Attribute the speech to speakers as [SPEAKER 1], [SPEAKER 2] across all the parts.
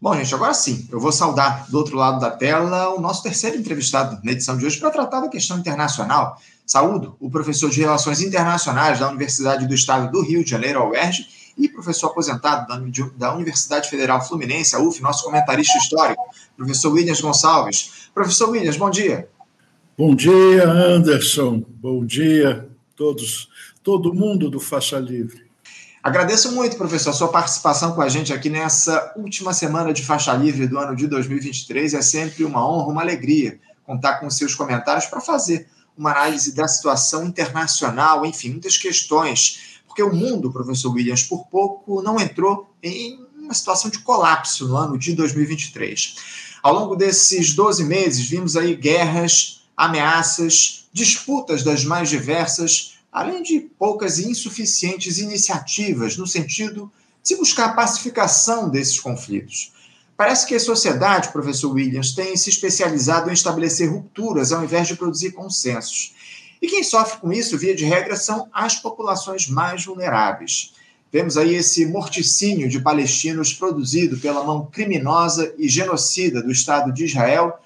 [SPEAKER 1] Bom, gente, agora sim, eu vou saudar do outro lado da tela o nosso terceiro entrevistado na edição de hoje para tratar da questão internacional. Saúdo o professor de Relações Internacionais da Universidade do Estado do Rio de Janeiro, a UERJ, e professor aposentado da Universidade Federal Fluminense, a UF, nosso comentarista histórico, professor Williams Gonçalves. Professor Williams, bom dia.
[SPEAKER 2] Bom dia, Anderson. Bom dia, todos, todo mundo do Faixa Livre.
[SPEAKER 1] Agradeço muito, professor, sua participação com a gente aqui nessa última semana de faixa livre do ano de 2023. É sempre uma honra, uma alegria contar com seus comentários para fazer uma análise da situação internacional, enfim, muitas questões. Porque o mundo, professor Williams, por pouco não entrou em uma situação de colapso no ano de 2023. Ao longo desses 12 meses, vimos aí guerras, ameaças, disputas das mais diversas além de poucas e insuficientes iniciativas no sentido de buscar a pacificação desses conflitos. Parece que a sociedade, professor Williams, tem se especializado em estabelecer rupturas ao invés de produzir consensos. E quem sofre com isso, via de regra, são as populações mais vulneráveis. Vemos aí esse morticínio de palestinos produzido pela mão criminosa e genocida do Estado de Israel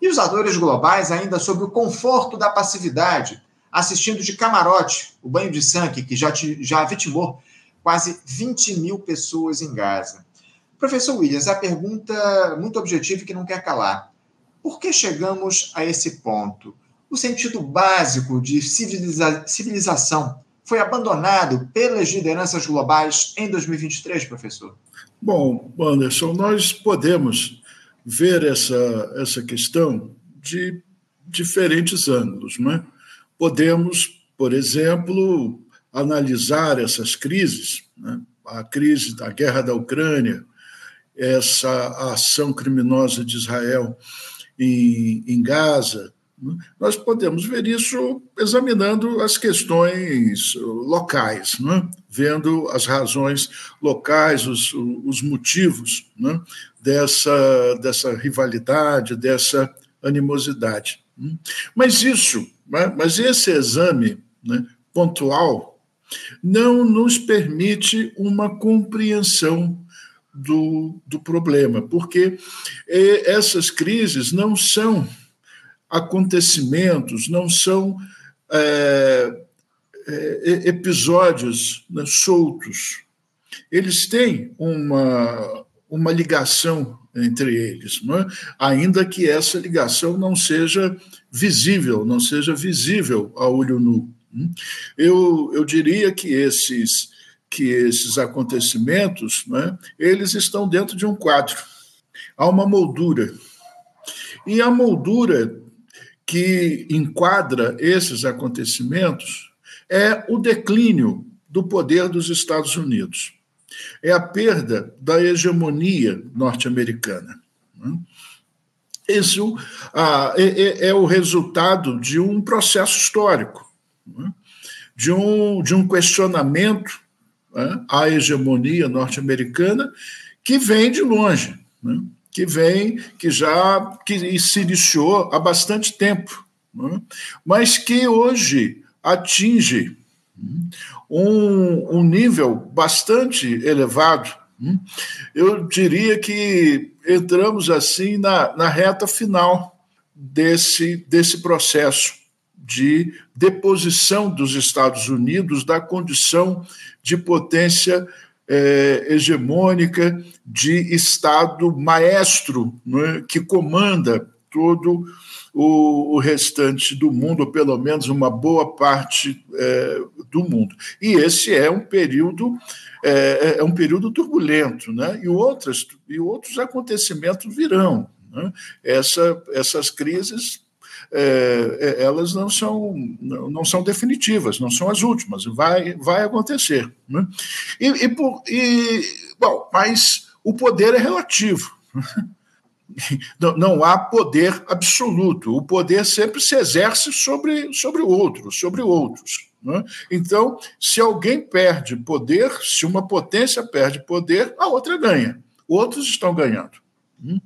[SPEAKER 1] e os atores globais ainda sob o conforto da passividade, assistindo de camarote o banho de sangue que já, já vitimou quase 20 mil pessoas em Gaza. Professor Williams, a pergunta muito objetiva e que não quer calar. Por que chegamos a esse ponto? O sentido básico de civiliza civilização foi abandonado pelas lideranças globais em 2023, professor?
[SPEAKER 2] Bom, Anderson, nós podemos ver essa, essa questão de diferentes ângulos, não é? Podemos, por exemplo, analisar essas crises, né? a crise da guerra da Ucrânia, essa ação criminosa de Israel em, em Gaza. Né? Nós podemos ver isso examinando as questões locais, né? vendo as razões locais, os, os motivos né? dessa, dessa rivalidade, dessa animosidade. Né? Mas isso? Mas esse exame né, pontual não nos permite uma compreensão do, do problema, porque eh, essas crises não são acontecimentos, não são é, é, episódios né, soltos. Eles têm uma, uma ligação entre eles, é? ainda que essa ligação não seja visível, não seja visível a olho nu. Eu, eu diria que esses, que esses acontecimentos é? eles estão dentro de um quadro. Há uma moldura. E a moldura que enquadra esses acontecimentos é o declínio do poder dos Estados Unidos é a perda da hegemonia norte-americana. Né? Isso ah, é, é, é, o resultado de um processo histórico, né? de, um, de um questionamento né, à hegemonia norte-americana que vem de longe, né? que vem, que já que se iniciou há bastante tempo, né? mas que hoje atinge um, um nível bastante elevado. Hum? Eu diria que entramos assim na, na reta final desse, desse processo de deposição dos Estados Unidos da condição de potência é, hegemônica, de Estado maestro, é, que comanda todo o, o, restante do mundo, ou pelo menos uma boa parte é, do mundo. E esse é um período é, é, é um período turbulento, né? E outras e outros acontecimentos virão. Né? Essa, essas crises é, é elas não são, não são definitivas, não são as últimas, vai, vai acontecer. Né? E, e, e, bom, mas o poder é relativo. não, há poder absoluto. O poder sempre se exerce sobre, sobre o outro, sobre outros. Né? Então, se alguém perde poder, se uma potência perde poder, a outra ganha. Outros estão ganhando. Hum?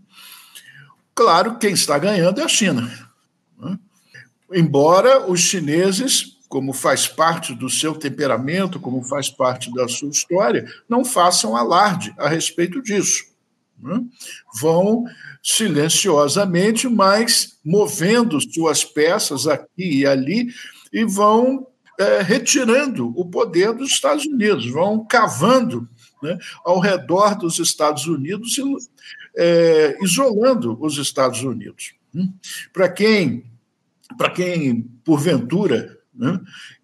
[SPEAKER 2] Claro, quem está ganhando é a China. Né? Embora os chineses, como faz parte do seu temperamento, como faz parte da sua história, não façam alarde a respeito disso. né? vão silenciosamente, mas movendo suas peças aqui e ali e vão é, retirando o poder dos Estados Unidos, vão cavando né, ao redor dos Estados Unidos e é, isolando os Estados Unidos. Hum? Para quem, para quem porventura né,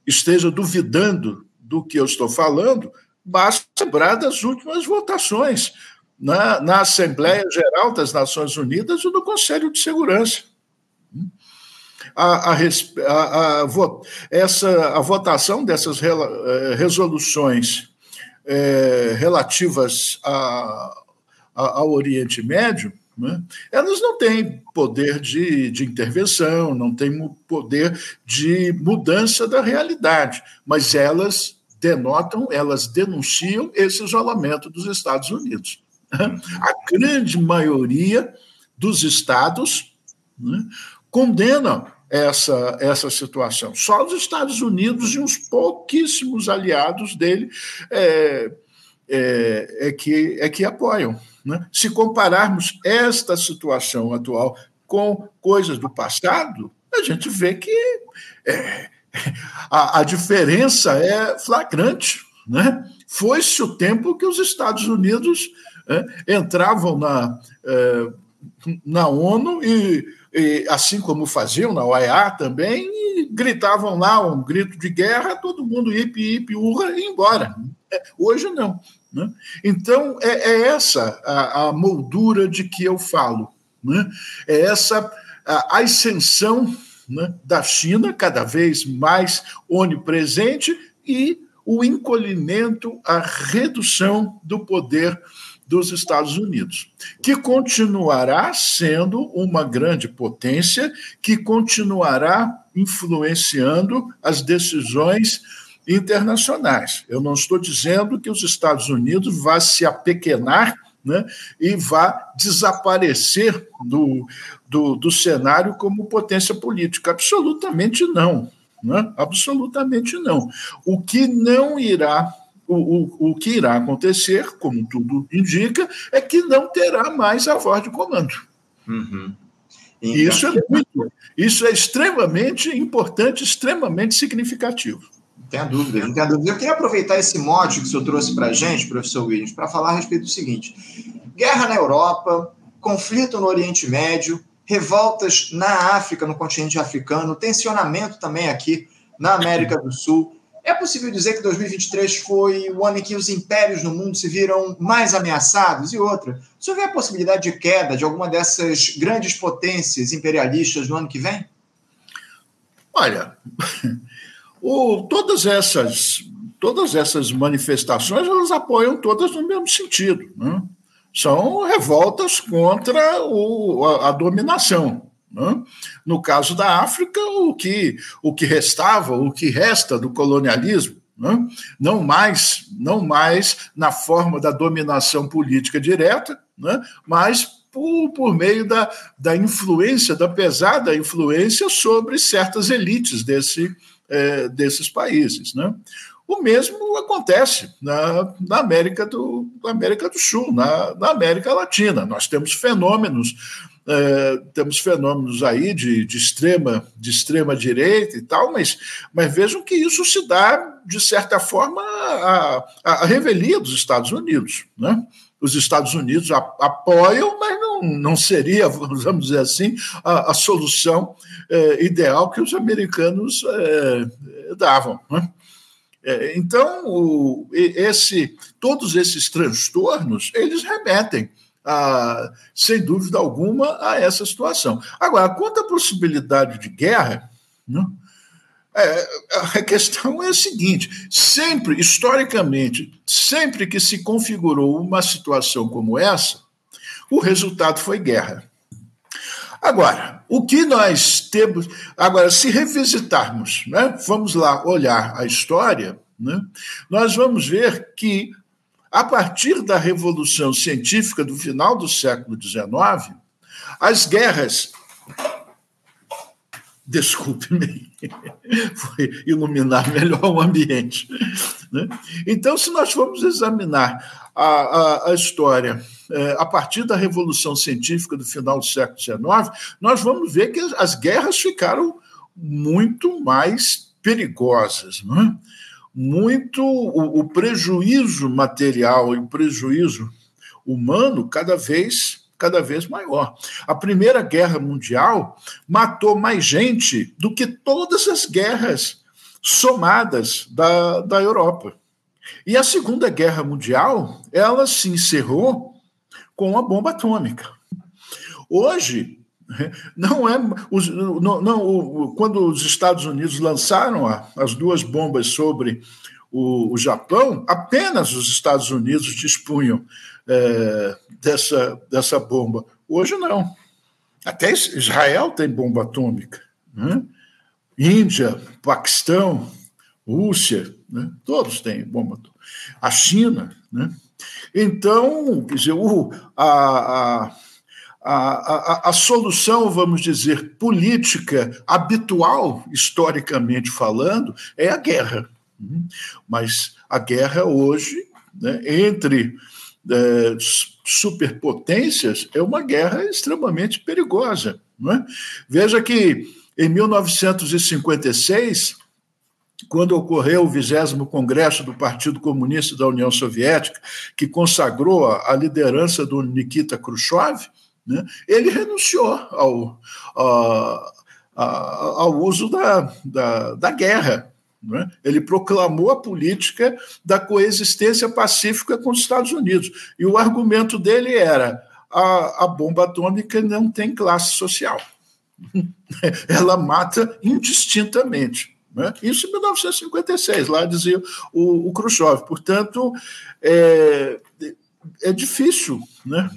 [SPEAKER 2] esteja duvidando do que eu estou falando, basta lembrar das últimas votações na, na Assembleia Geral das Nações Unidas e no Conselho de Segurança. A, a, a, a, essa, a votação dessas eh, resoluções é, relativas a, ao Oriente Médio, né, elas não têm poder de, de intervenção, não têm poder de mudança da realidade, mas elas denotam, elas denunciam esse isolamento dos Estados Unidos. A grande maioria dos estados né, condenam essa, essa situação. Só os Estados Unidos e uns pouquíssimos aliados dele é, é, é que, é que apoiam. Né? Se compararmos esta situação atual com coisas do passado, a gente vê que é, a, a, diferença é flagrante. Né? Foi-se o tempo que os Estados Unidos é, entravam na, é, na ONU e e, assim como faziam na OEA também, gritavam lá um grito de guerra, todo mundo ip, ip, urra e embora. Hoje não. Né? Então, é, é essa a, a, moldura de que eu falo. Né? É essa a, ascensão né, da China, cada vez mais onipresente, e o encolhimento, a redução do poder dos Estados Unidos, que continuará sendo uma grande potência, que continuará influenciando as decisões internacionais. Eu não estou dizendo que os Estados Unidos vá se apequenar né, e vá desaparecer do, do, do cenário como potência política. Absolutamente não. Né? Absolutamente não. O que não irá o, o, o que irá acontecer, como tudo indica, é que não terá mais a voz de comando. Uhum. Então, isso é muito, isso é extremamente importante, extremamente significativo.
[SPEAKER 1] Não tem dúvida, não tem dúvida. Eu queria aproveitar esse mote que o senhor trouxe para a gente, professor Williams, para falar a respeito do seguinte: guerra na Europa, conflito no Oriente Médio, revoltas na África, no continente africano, tensionamento também aqui na América do Sul. É possível dizer que 2023 foi o ano em que os impérios no mundo se viram mais ameaçados? E outra, senhor vê a possibilidade de queda de alguma dessas grandes potências imperialistas no ano que vem?
[SPEAKER 2] Olha, o, todas essas todas essas manifestações elas apoiam todas no mesmo sentido. Né? São revoltas contra o, a, a dominação. Né? No caso da África, o que, o que restava, o que resta do colonialismo, né? não mais não mais na forma da dominação política direta, né? mas por, por meio da, da influência, da pesada influência sobre certas elites desse, é, desses países. O mesmo acontece na, na, América, do, na América do Sul, na, na América Latina. Nós temos fenômenos é, temos fenômenos aí de, de, extrema, de extrema direita e tal, mas, mas vejam que isso se dá, de certa forma, a, a revelia dos Estados Unidos. Né? Os Estados Unidos apoiam, mas não, não seria, vamos dizer assim, a, a solução é, ideal que os americanos é, davam. Né? Então, o, esse, todos esses transtornos, eles remetem a, sem dúvida alguma, a essa situação. Agora, quanto à possibilidade de guerra, né, é, a questão é a seguinte: sempre, historicamente, sempre que se configurou uma situação como essa, o resultado foi guerra. Agora, o que nós temos. Agora, se revisitarmos, né, vamos lá olhar a história, né, nós vamos ver que a partir da revolução científica do final do século XIX, as guerras. Desculpe-me, foi iluminar melhor o ambiente. Né? Então, se nós formos examinar a, a, a história é, a partir da Revolução Científica do final do século XIX, nós vamos ver que as guerras ficaram muito mais perigosas. Não é? Muito o, o prejuízo material e o prejuízo humano cada vez cada vez maior. A Primeira Guerra Mundial matou mais gente do que todas as guerras somadas da, da Europa. E a Segunda Guerra Mundial, ela se encerrou com a bomba atômica. Hoje, não é. Os, não, não, quando os Estados Unidos lançaram as duas bombas sobre o, o, Japão, apenas os Estados Unidos dispunham é, dessa, dessa bomba. Hoje não. Até Israel tem bomba atômica. Né? Índia, Paquistão, Rússia, né? todos têm bomba atômica. A China. Né? Então, quer dizer, o, a, a a, a, a, solução, vamos dizer, política habitual, historicamente falando, é a guerra. Mas a guerra hoje, né, entre é, superpotências, é uma guerra extremamente perigosa. É? Veja que em 1956, quando ocorreu o 20 Congresso do Partido Comunista da União Soviética, que consagrou a liderança do Nikita Khrushchev, né, ele renunciou ao, ao uso da, da, da guerra. Né? Ele proclamou a política da coexistência pacífica com os Estados Unidos. E o argumento dele era: a, a bomba atômica não tem classe social. Ela mata indistintamente. Né? Isso em 1956, lá dizia o, o Khrushchev. Portanto, é, é difícil né?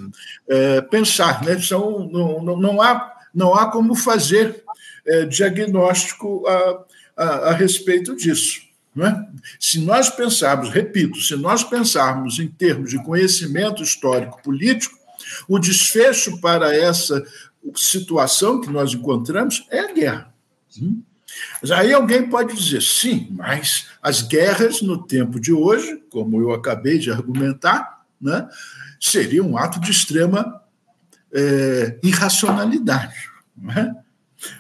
[SPEAKER 2] É, pensar. Né? São, não, não, há, não há como fazer é, diagnóstico a, a, a, respeito disso. Né? Se nós pensarmos, repito, se nós pensarmos em termos de conhecimento histórico político, o desfecho para essa situação que nós encontramos é a guerra. Mas aí alguém pode dizer, sim, mas as guerras no tempo de hoje, como eu acabei de argumentar, né, seria um ato de extrema é, irracionalidade. É?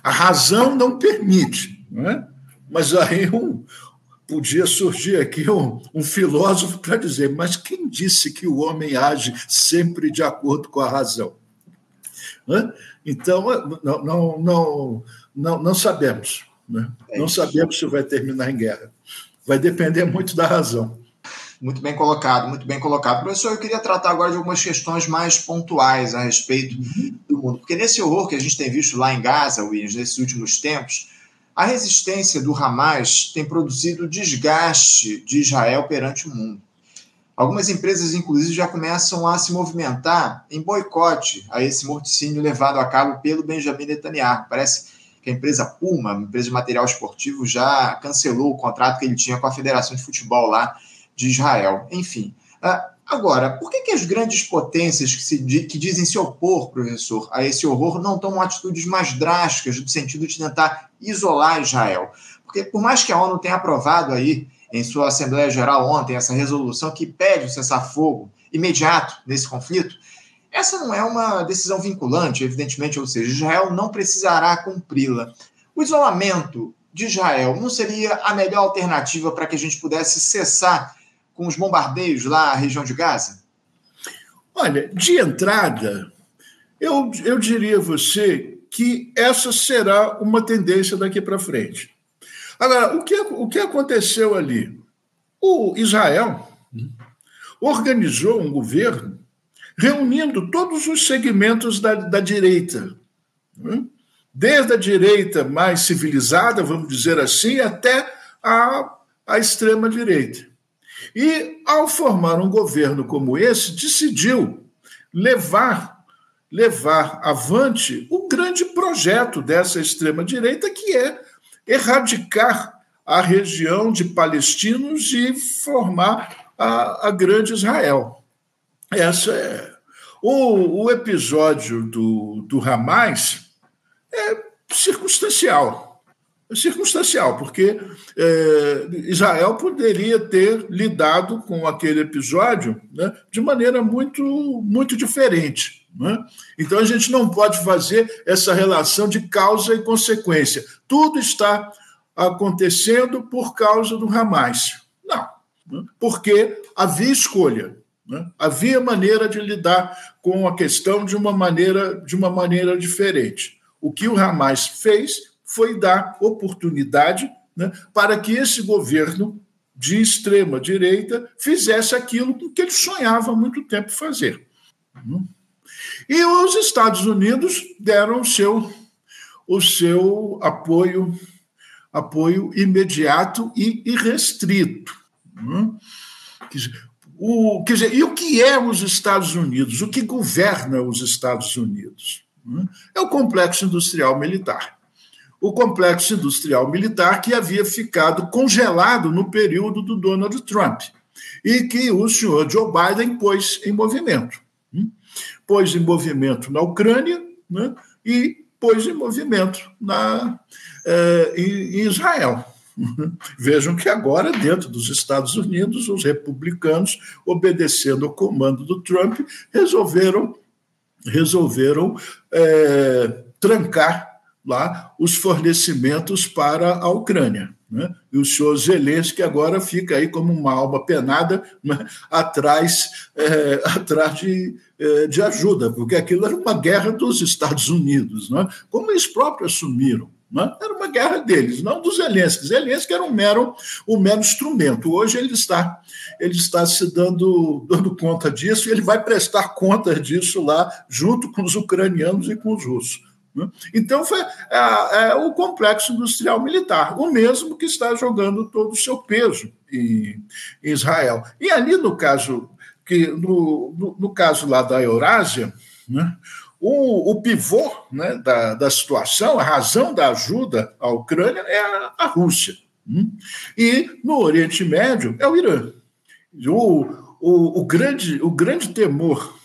[SPEAKER 2] A razão não permite. Não é? Mas aí um, podia surgir aqui um, um filósofo para dizer: mas quem disse que o homem age sempre de acordo com a razão? Então, não, não, não, não, não sabemos. Né? É não sabemos se vai terminar em guerra. Vai depender muito da razão.
[SPEAKER 1] Muito bem colocado, muito bem colocado. Professor, eu queria tratar agora de algumas questões mais pontuais a respeito do mundo. Porque nesse horror que a gente tem visto lá em Gaza, Williams, nesses últimos tempos, a resistência do Hamas tem produzido desgaste de Israel perante o mundo. Algumas empresas, inclusive, já começam a se movimentar em boicote a esse morticínio levado a cabo pelo Benjamin Netanyahu. Parece que a empresa Puma, uma empresa de material esportivo, já cancelou o contrato que ele tinha com a Federação de Futebol lá de Israel. Enfim. Uh, agora, por que, que as grandes potências que, se, que dizem se opor, professor, a esse horror não tomam atitudes mais drásticas no sentido de tentar isolar Israel? Porque por mais que a ONU tenha aprovado aí em sua Assembleia Geral ontem essa resolução que pede o cessar-fogo imediato nesse conflito, essa não é uma decisão vinculante, evidentemente, ou seja, Israel não precisará cumpri-la. O isolamento de Israel não seria a melhor alternativa para que a gente pudesse cessar com os bombardeios lá na região de Gaza?
[SPEAKER 2] Olha, de entrada, eu, eu diria a você que essa será uma tendência daqui para frente. Agora, o que, o que aconteceu ali? O Israel organizou um governo reunindo todos os segmentos da, da direita, né? desde a direita mais civilizada, vamos dizer assim, até a, a extrema-direita. E, ao formar um governo como esse, decidiu levar levar avante o grande projeto dessa extrema direita que é erradicar a região de palestinos e formar a, a grande Israel. Essa é o, o episódio do, do Hamas é circunstancial. Circunstancial, porque é, Israel poderia ter lidado com aquele episódio né, de maneira muito, muito diferente. Né? Então a gente não pode fazer essa relação de causa e consequência. Tudo está acontecendo por causa do Hamas. Não, né? porque havia escolha. Né? Havia maneira de lidar com a questão de uma maneira, de uma maneira diferente. O que o Hamas fez foi dar oportunidade né, para que esse governo de extrema direita fizesse aquilo que ele sonhava há muito tempo fazer. E os Estados Unidos deram o seu, o seu apoio, apoio imediato e irrestrito. O, quer dizer, e o que é os Estados Unidos? O que governa os Estados Unidos? É o complexo industrial militar o complexo industrial militar que havia ficado congelado no período do Donald Trump e que o senhor Joe Biden pôs em movimento. Hum? Pôs em movimento na Ucrânia né? e pôs em movimento na, eh, em Israel. Vejam que agora, dentro dos Estados Unidos, os republicanos, obedecendo ao comando do Trump, resolveram, resolveram é, trancar lá os fornecimentos para a Ucrânia. Né? E o senhor Zelensky agora fica aí como uma alma penada né? atrás, é, atrás de, é, de ajuda, porque aquilo era uma guerra dos Estados Unidos, né? como eles próprios assumiram. Né? Era uma guerra deles, não dos Zelensky. Zelensky era um mero, um mero instrumento. Hoje ele está, ele está se dando, dando conta disso e ele vai prestar conta disso lá, junto com os ucranianos e com os russos. Né? Então, foi é, é, o complexo industrial militar, o mesmo que está jogando todo o seu peso em, Israel. E ali, no caso, que, no, no, no caso lá da Eurásia, né, o, o pivô né, da, da situação, a razão da ajuda à Ucrânia é a, a Rússia. Né? E no Oriente Médio é o Irã. O, o, o, grande, o grande temor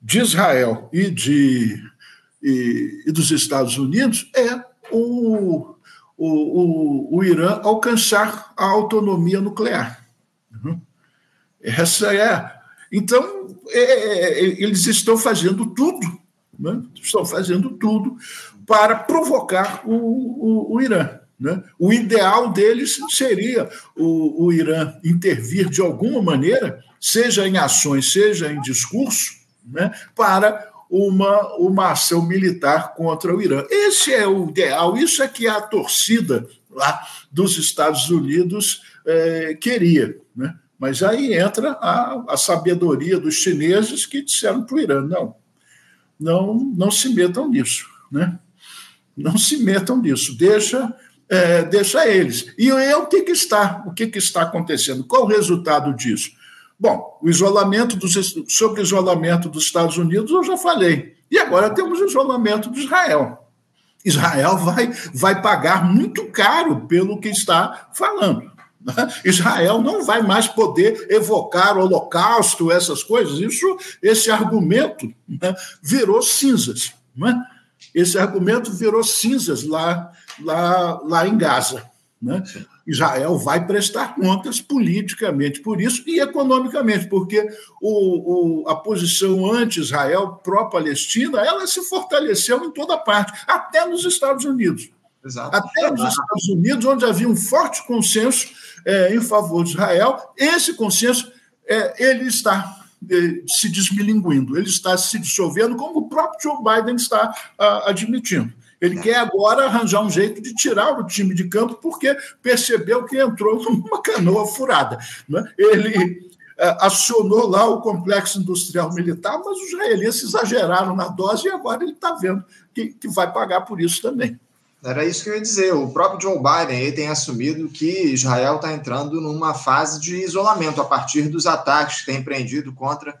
[SPEAKER 2] de Israel e de e, e dos Estados Unidos é o, o, o, o, Irã alcançar a autonomia nuclear. Uhum. Essa é. Então, é, é, é, eles estão fazendo tudo, né? estão fazendo tudo para provocar o, o, o Irã. Né? O ideal deles seria o, o Irã intervir de alguma maneira, seja em ações, seja em discurso, né? para uma, uma ação militar contra o Irã. Esse é o ideal, isso é que a torcida lá dos Estados Unidos é, queria. Né? Mas aí entra a, a sabedoria dos chineses que disseram para o Irã: não, não, não se metam nisso. Né? Não se metam nisso, deixa. É, deixa eles. E é o que, que está, o que, que está acontecendo? Qual o resultado disso? Bom, o isolamento dos, sobre o isolamento dos Estados Unidos eu já falei. E agora temos o isolamento de Israel. Israel vai, vai pagar muito caro pelo que está falando. Né? Israel não vai mais poder evocar o holocausto, essas coisas. Isso, esse argumento né, virou cinzas. Né? Esse argumento virou cinzas lá, lá, lá em Gaza. Né? Israel vai prestar contas politicamente por isso e economicamente, porque o, o, a posição anti-Israel, pró-Palestina, ela se fortaleceu em toda parte, até nos Estados Unidos. Exato. Até nos Estados Unidos, onde havia um forte consenso é, em favor de Israel, esse consenso é, ele está é, se desmilinguindo, ele está se dissolvendo, como o próprio Joe Biden está a, admitindo. Ele é. quer agora arranjar um jeito de tirar o time de campo, porque percebeu que entrou numa canoa furada. Né? Ele é, acionou lá o complexo industrial militar, mas os israelenses exageraram na dose e agora ele está vendo que, que vai pagar por isso também.
[SPEAKER 1] Era isso que eu ia dizer. O próprio Joe Biden ele tem assumido que Israel está entrando numa fase de isolamento a partir dos ataques que tem empreendido contra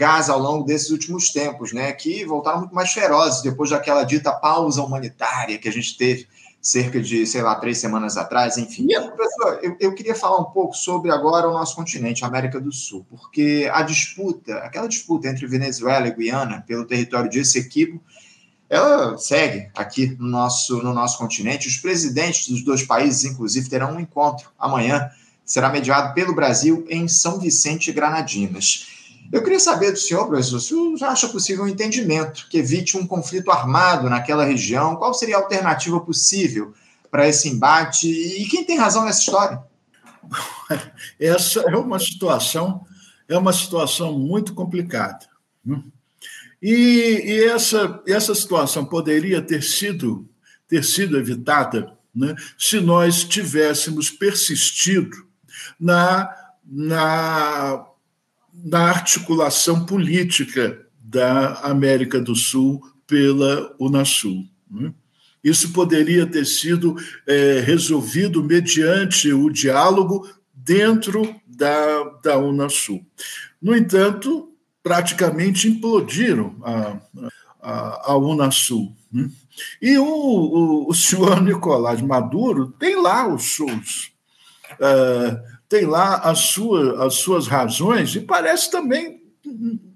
[SPEAKER 1] Gaza ao longo desses últimos tempos, né, que voltaram muito mais ferozes depois daquela dita pausa humanitária que a gente teve cerca de, sei lá, três semanas atrás, enfim. Professor, eu, eu queria falar um pouco sobre agora o nosso continente, a América do Sul, porque a disputa, aquela disputa entre Venezuela e Guiana pelo território de Essequibo, ela segue aqui no nosso, no nosso continente. Os presidentes dos dois países, inclusive, terão um encontro amanhã. Será mediado pelo Brasil em São Vicente e Granadinas. Eu queria saber do senhor, professor, se o senhor acha possível um entendimento que evite um conflito armado naquela região? Qual seria a alternativa possível para esse embate? E quem tem razão nessa história?
[SPEAKER 2] Essa é uma situação, é uma situação muito complicada. Né? E, e, essa, essa situação poderia ter sido, ter sido evitada né, se nós tivéssemos persistido na, na, na articulação política da América do Sul pela Unasul. Né? Isso poderia ter sido é, resolvido mediante o diálogo dentro da, da Unasul. No entanto, praticamente implodiram a, a, a Unasul. Né? E o, o, o, senhor Nicolás Maduro tem lá os seus. Uh, tem lá as, sua, as suas razões e parece também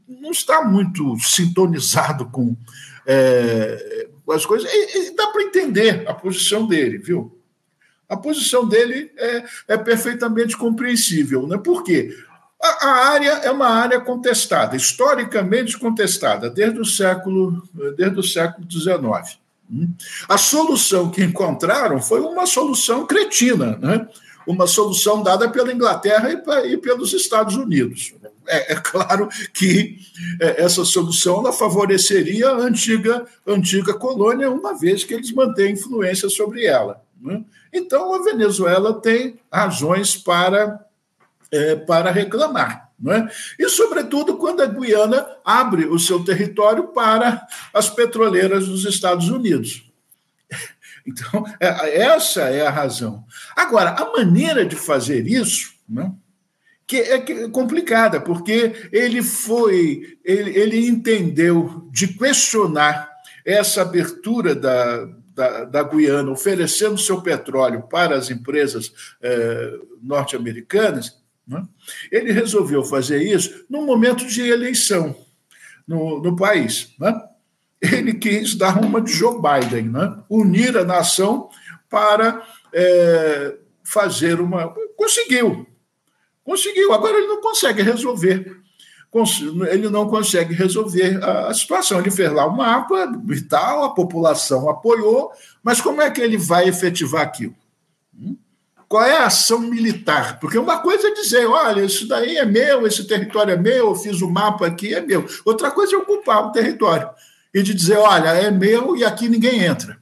[SPEAKER 2] não está muito sintonizado com é, as coisas. E, e dá para entender a posição dele, viu? A posição dele é, é perfeitamente compreensível. Né? Por quê? A, área é uma área contestada, historicamente contestada, desde o século, desde o século XIX. A solução que encontraram foi uma solução cretina, né? Uma solução dada pela Inglaterra e, pelos Estados Unidos. É, é claro que é, essa solução ela favoreceria a antiga, antiga colônia, uma vez que eles mantêm influência sobre ela. Né? Então, a Venezuela tem razões para é, para reclamar. É? E, sobretudo, quando a Guiana abre o seu território para as petroleiras dos Estados Unidos. Então, é, essa é a razão. Agora, a maneira de fazer isso né, que é complicada, porque ele foi, ele, ele entendeu de questionar essa abertura da, da, da, Guiana, oferecendo seu petróleo para as empresas eh, norte-americanas, né? Ele resolveu fazer isso num momento de eleição no, no país. Né? Ele quis dar uma de Joe Biden, né? unir a nação para é, fazer uma. Conseguiu. Conseguiu. Agora ele não consegue resolver. Ele não consegue resolver a situação. Ele fez lá o mapa e tal, a população apoiou, mas como é que ele vai efetivar aquilo? Hum? qual é a ação militar? Porque uma coisa é dizer, olha, isso daí é meu, esse território é meu, eu fiz o mapa aqui, é meu. Outra coisa é ocupar o território e de dizer, olha, é meu e aqui ninguém entra.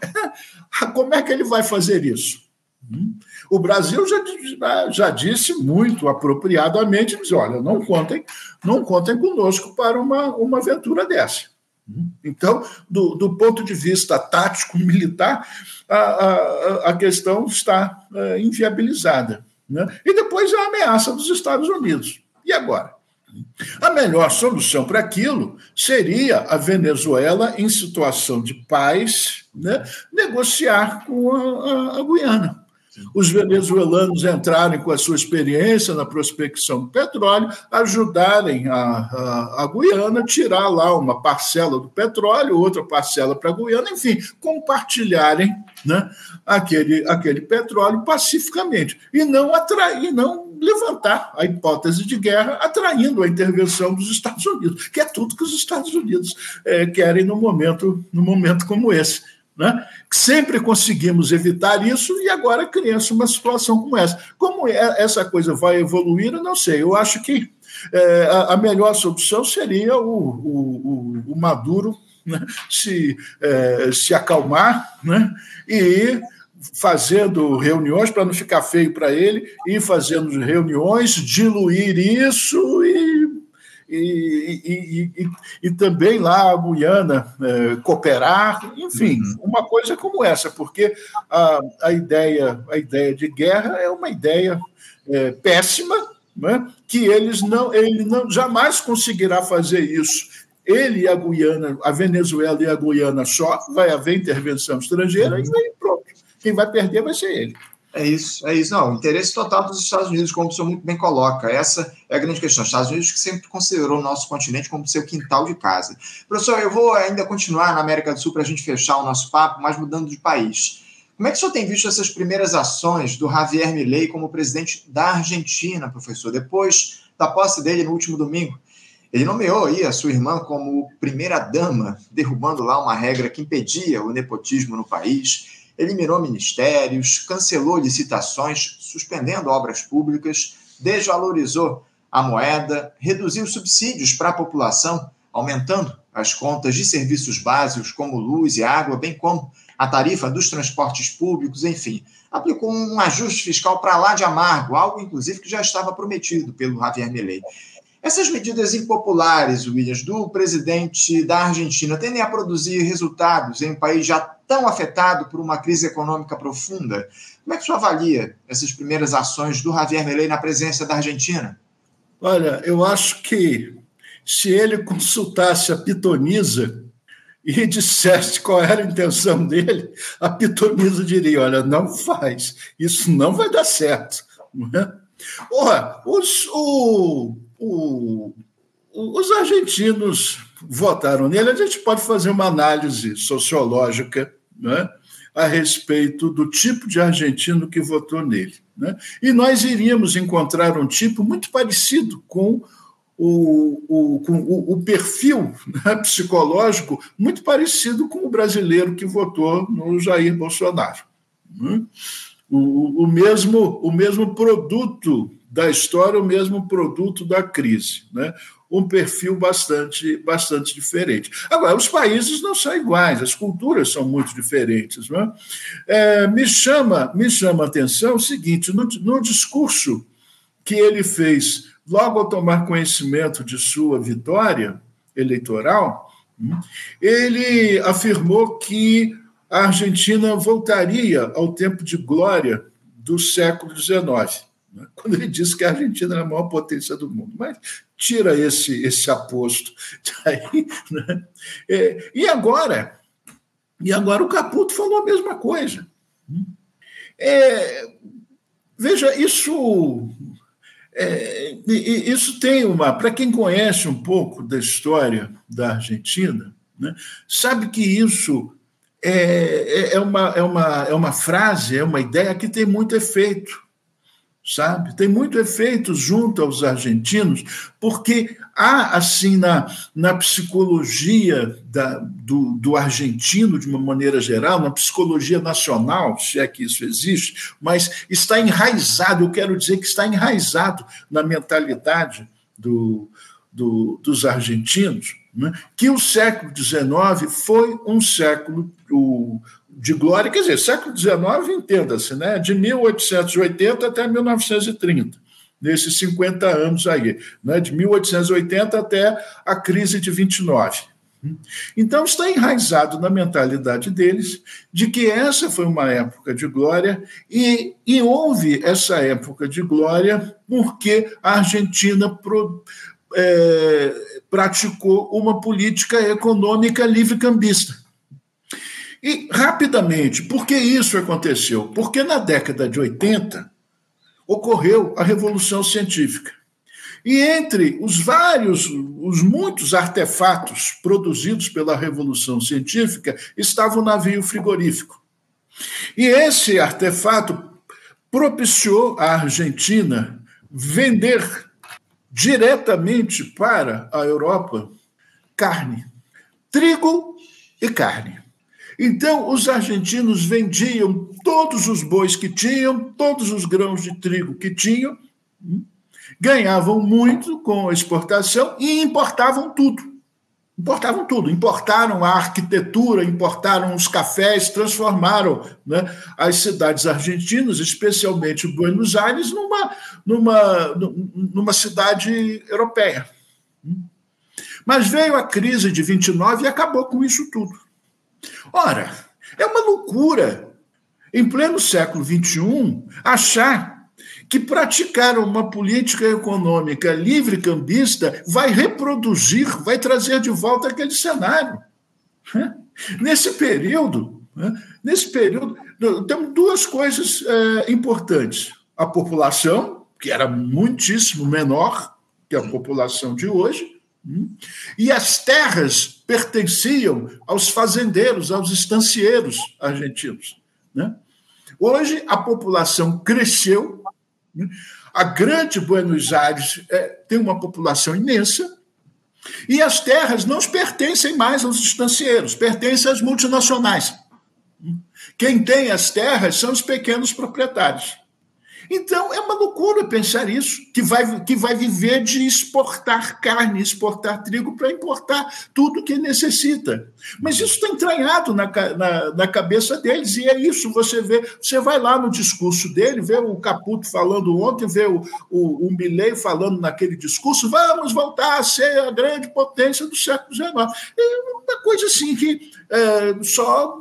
[SPEAKER 2] Como é que ele vai fazer isso? O Brasil já, já disse muito apropriadamente, diz, olha, não contem, não contem conosco para uma, uma aventura dessa. Então, do, do, ponto de vista tático militar, a, a, a questão está é, inviabilizada. Né? E depois a ameaça dos Estados Unidos. E agora? A melhor solução para aquilo seria a Venezuela, em situação de paz, né, negociar com a, a, a Guiana. Os venezuelanos entrarem com a sua experiência na prospecção do petróleo, ajudarem a, a, a Guiana, tirar lá uma parcela do petróleo, outra parcela para a Guiana, enfim, compartilharem né, aquele, aquele petróleo pacificamente. E não atrair, não levantar a hipótese de guerra, atraindo a intervenção dos Estados Unidos, que é tudo que os Estados Unidos é, querem no momento, no momento como esse. Né? Sempre conseguimos evitar isso e agora cria-se uma situação como essa. Como é, essa coisa vai evoluir, eu não sei. Eu acho que é, a, a, melhor solução seria o, o, o, o Maduro né? se, é, se acalmar né? e fazendo reuniões para não ficar feio para ele, ir fazendo reuniões, diluir isso e e, e, e, também lá a Guiana é, cooperar, enfim, uhum. uma coisa como essa, porque a, a, ideia, a ideia de guerra é uma ideia é, péssima, né, que eles não, ele não jamais conseguirá fazer isso. Ele e a Guiana, a Venezuela e a Guiana só, vai haver intervenção estrangeira uhum. e pronto. Quem vai perder vai ser ele.
[SPEAKER 1] É isso, é isso. Não, interesse total dos Estados Unidos, como o senhor muito bem coloca. Essa é a grande questão. Os Estados Unidos que sempre considerou o nosso continente como seu quintal de casa. Professor, eu vou ainda continuar na América do Sul para a gente fechar o nosso papo, mas mudando de país. Como é que o senhor tem visto essas primeiras ações do Javier Milei como presidente da Argentina, professor, depois da posse dele no último domingo? Ele nomeou aí a sua irmã como primeira-dama, derrubando lá uma regra que impedia o nepotismo no país eliminou ministérios, cancelou licitações, suspendendo obras públicas, desvalorizou a moeda, reduziu subsídios para a população, aumentando as contas de serviços básicos como luz e água, bem como a tarifa dos transportes públicos, enfim, aplicou um ajuste fiscal para lá de amargo, algo inclusive que já estava prometido pelo Javier Milei. Essas medidas impopulares, Williams, do presidente da Argentina tendem a produzir resultados em um país já tão afetado por uma crise econômica profunda? Como é que você avalia essas primeiras ações do Javier Milei na presença da Argentina?
[SPEAKER 2] Olha, eu acho que se ele consultasse a pitonisa e dissesse qual era a intenção dele, a pitonisa diria: olha, não faz, isso não vai dar certo. É? Ora, os, o, o, os argentinos votaram nele. A gente pode fazer uma análise sociológica né, a respeito do tipo de argentino que votou nele. Né? E nós iríamos encontrar um tipo muito parecido com o, o, com o, o perfil né, psicológico muito parecido com o brasileiro que votou no Jair Bolsonaro. Né? O, o, mesmo, o mesmo produto da história, o mesmo produto da crise. Né? Um perfil bastante, bastante diferente. Agora, os países não são iguais, as culturas são muito diferentes. Né? É, me, chama, me chama a atenção o seguinte: no, no discurso que ele fez logo ao tomar conhecimento de sua vitória eleitoral, ele afirmou que a Argentina voltaria ao tempo de glória do século XIX. Né? quando ele disse que a Argentina era a maior potência do mundo. Mas tira esse, esse aposto. Daí, né? é, e agora? E agora o Caputo falou a mesma coisa. É, veja, isso, é, isso tem uma. Para quem conhece um pouco da história da Argentina, né, sabe que isso é, é, é, uma, é, uma, é uma frase, é uma ideia que tem muito efeito sabe? Tem muito efeito junto aos argentinos, porque há, assim, na, na psicologia da, do, do argentino, de uma maneira geral, na psicologia nacional, se é que isso existe, mas está enraizado, eu quero dizer que está enraizado na mentalidade do, do, dos argentinos, né? que o século XIX foi um século, o, de glória, quer dizer, século XIX, entenda-se, né? de 1880 até 1930, nesses 50 anos aí, né? de 1880 até a crise de 29. Então, está enraizado na mentalidade deles de que essa foi uma época de glória, e, e houve essa época de glória porque a Argentina pro, é, praticou uma política econômica livre-cambista e, rapidamente, por que isso aconteceu? Porque na década de 80 ocorreu a Revolução Científica. E entre os vários, os muitos artefatos produzidos pela Revolução Científica estava o navio frigorífico. E esse artefato propiciou a Argentina vender diretamente para a Europa carne, trigo e carne. Então, os argentinos vendiam todos os bois que tinham, todos os grãos de trigo que tinham, hum, ganhavam muito com a exportação e importavam tudo. Importavam tudo, importaram a arquitetura, importaram os cafés, transformaram né, as cidades argentinas, especialmente Buenos Aires, numa, numa, numa cidade europeia. Hum. Mas veio a crise de 29 e acabou com isso tudo. Ora, é uma loucura, em pleno século XXI, achar que praticar uma política econômica livre cambista vai reproduzir, vai trazer de volta aquele cenário. Nesse período, nesse período, temos duas coisas é, importantes. A população, que era muitíssimo menor que a população de hoje, e as terras pertenciam aos fazendeiros, aos estancieiros argentinos. Né? Hoje, a população cresceu, né? a grande Buenos Aires é, tem uma população imensa, e as terras não pertencem mais aos estancieiros, pertencem às multinacionais. Quem tem as terras são os pequenos proprietários. Então, é uma loucura pensar isso, que vai, que vai viver de exportar carne, exportar trigo para importar tudo que necessita. Mas isso está entranhado na, na, na, cabeça deles, e é isso. Você vê, você vai lá no discurso dele, vê o Caputo falando ontem, vê o, o, o Milley falando naquele discurso, vamos voltar a ser a grande potência do século XIX. É uma coisa assim que é, só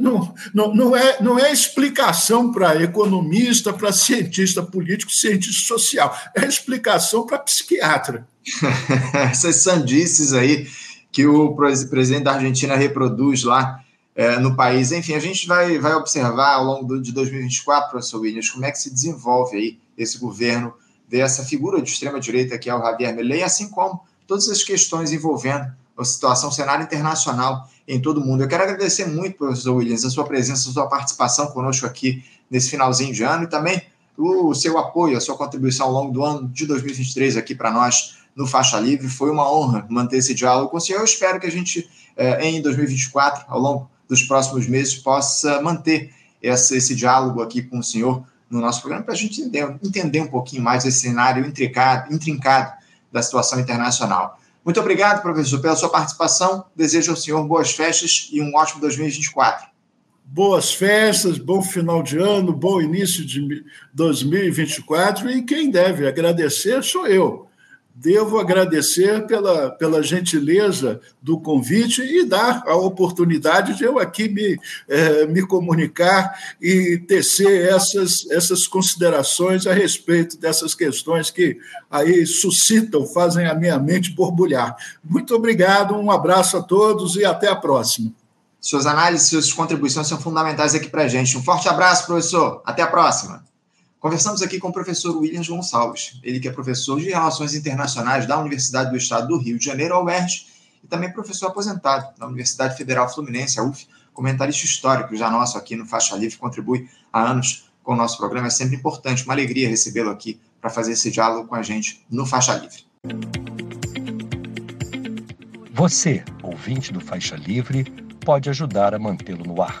[SPEAKER 2] não, não, não, é, não é explicação para economista, para cientista político, cientista social. É explicação para psiquiatra.
[SPEAKER 1] Essas sandices aí que o presidente da Argentina reproduz lá é, no país. Enfim, a gente vai, vai observar ao longo de 2024, professor Williams, como é que se desenvolve aí esse governo dessa figura de extrema-direita que é o Javier Milei, assim como todas as questões envolvendo a situação, o cenário internacional em todo o mundo. Eu quero agradecer muito, professor Williams, a sua presença, a sua participação conosco aqui nesse finalzinho de ano e também o seu apoio, a sua contribuição ao longo do ano de 2023 aqui para nós no Faixa Livre. Foi uma honra manter esse diálogo com o senhor. Eu espero que a gente, eh, em 2024, ao longo dos próximos meses, possa manter esse diálogo aqui com o senhor no nosso programa para a gente entender, entender um pouquinho mais esse cenário intricado, intrincado da situação internacional. Muito obrigado, professor, pela sua participação. Desejo ao senhor boas festas e um ótimo 2024.
[SPEAKER 2] Boas festas, bom final de ano, bom início de 2024. E quem deve agradecer sou eu devo agradecer pela, pela gentileza do convite e dar a oportunidade de eu aqui me, é, me comunicar e tecer essas, essas considerações a respeito dessas questões que aí suscitam, fazem a minha mente borbulhar. Muito obrigado, um abraço a todos e até a próxima.
[SPEAKER 1] Suas análises, suas contribuições são fundamentais aqui para a gente. Um forte abraço, professor. Até a próxima. Conversamos aqui com o professor Williams Gonçalves, ele que é professor de Relações Internacionais da Universidade do Estado do Rio de Janeiro, a UERJ, e também professor aposentado da Universidade Federal Fluminense, a UF, comentarista histórico já nosso aqui no Faixa Livre, contribui há anos com o nosso programa. É sempre importante, uma alegria recebê-lo aqui para fazer esse diálogo com a gente no Faixa Livre.
[SPEAKER 3] Você, ouvinte do Faixa Livre, pode ajudar a mantê-lo no ar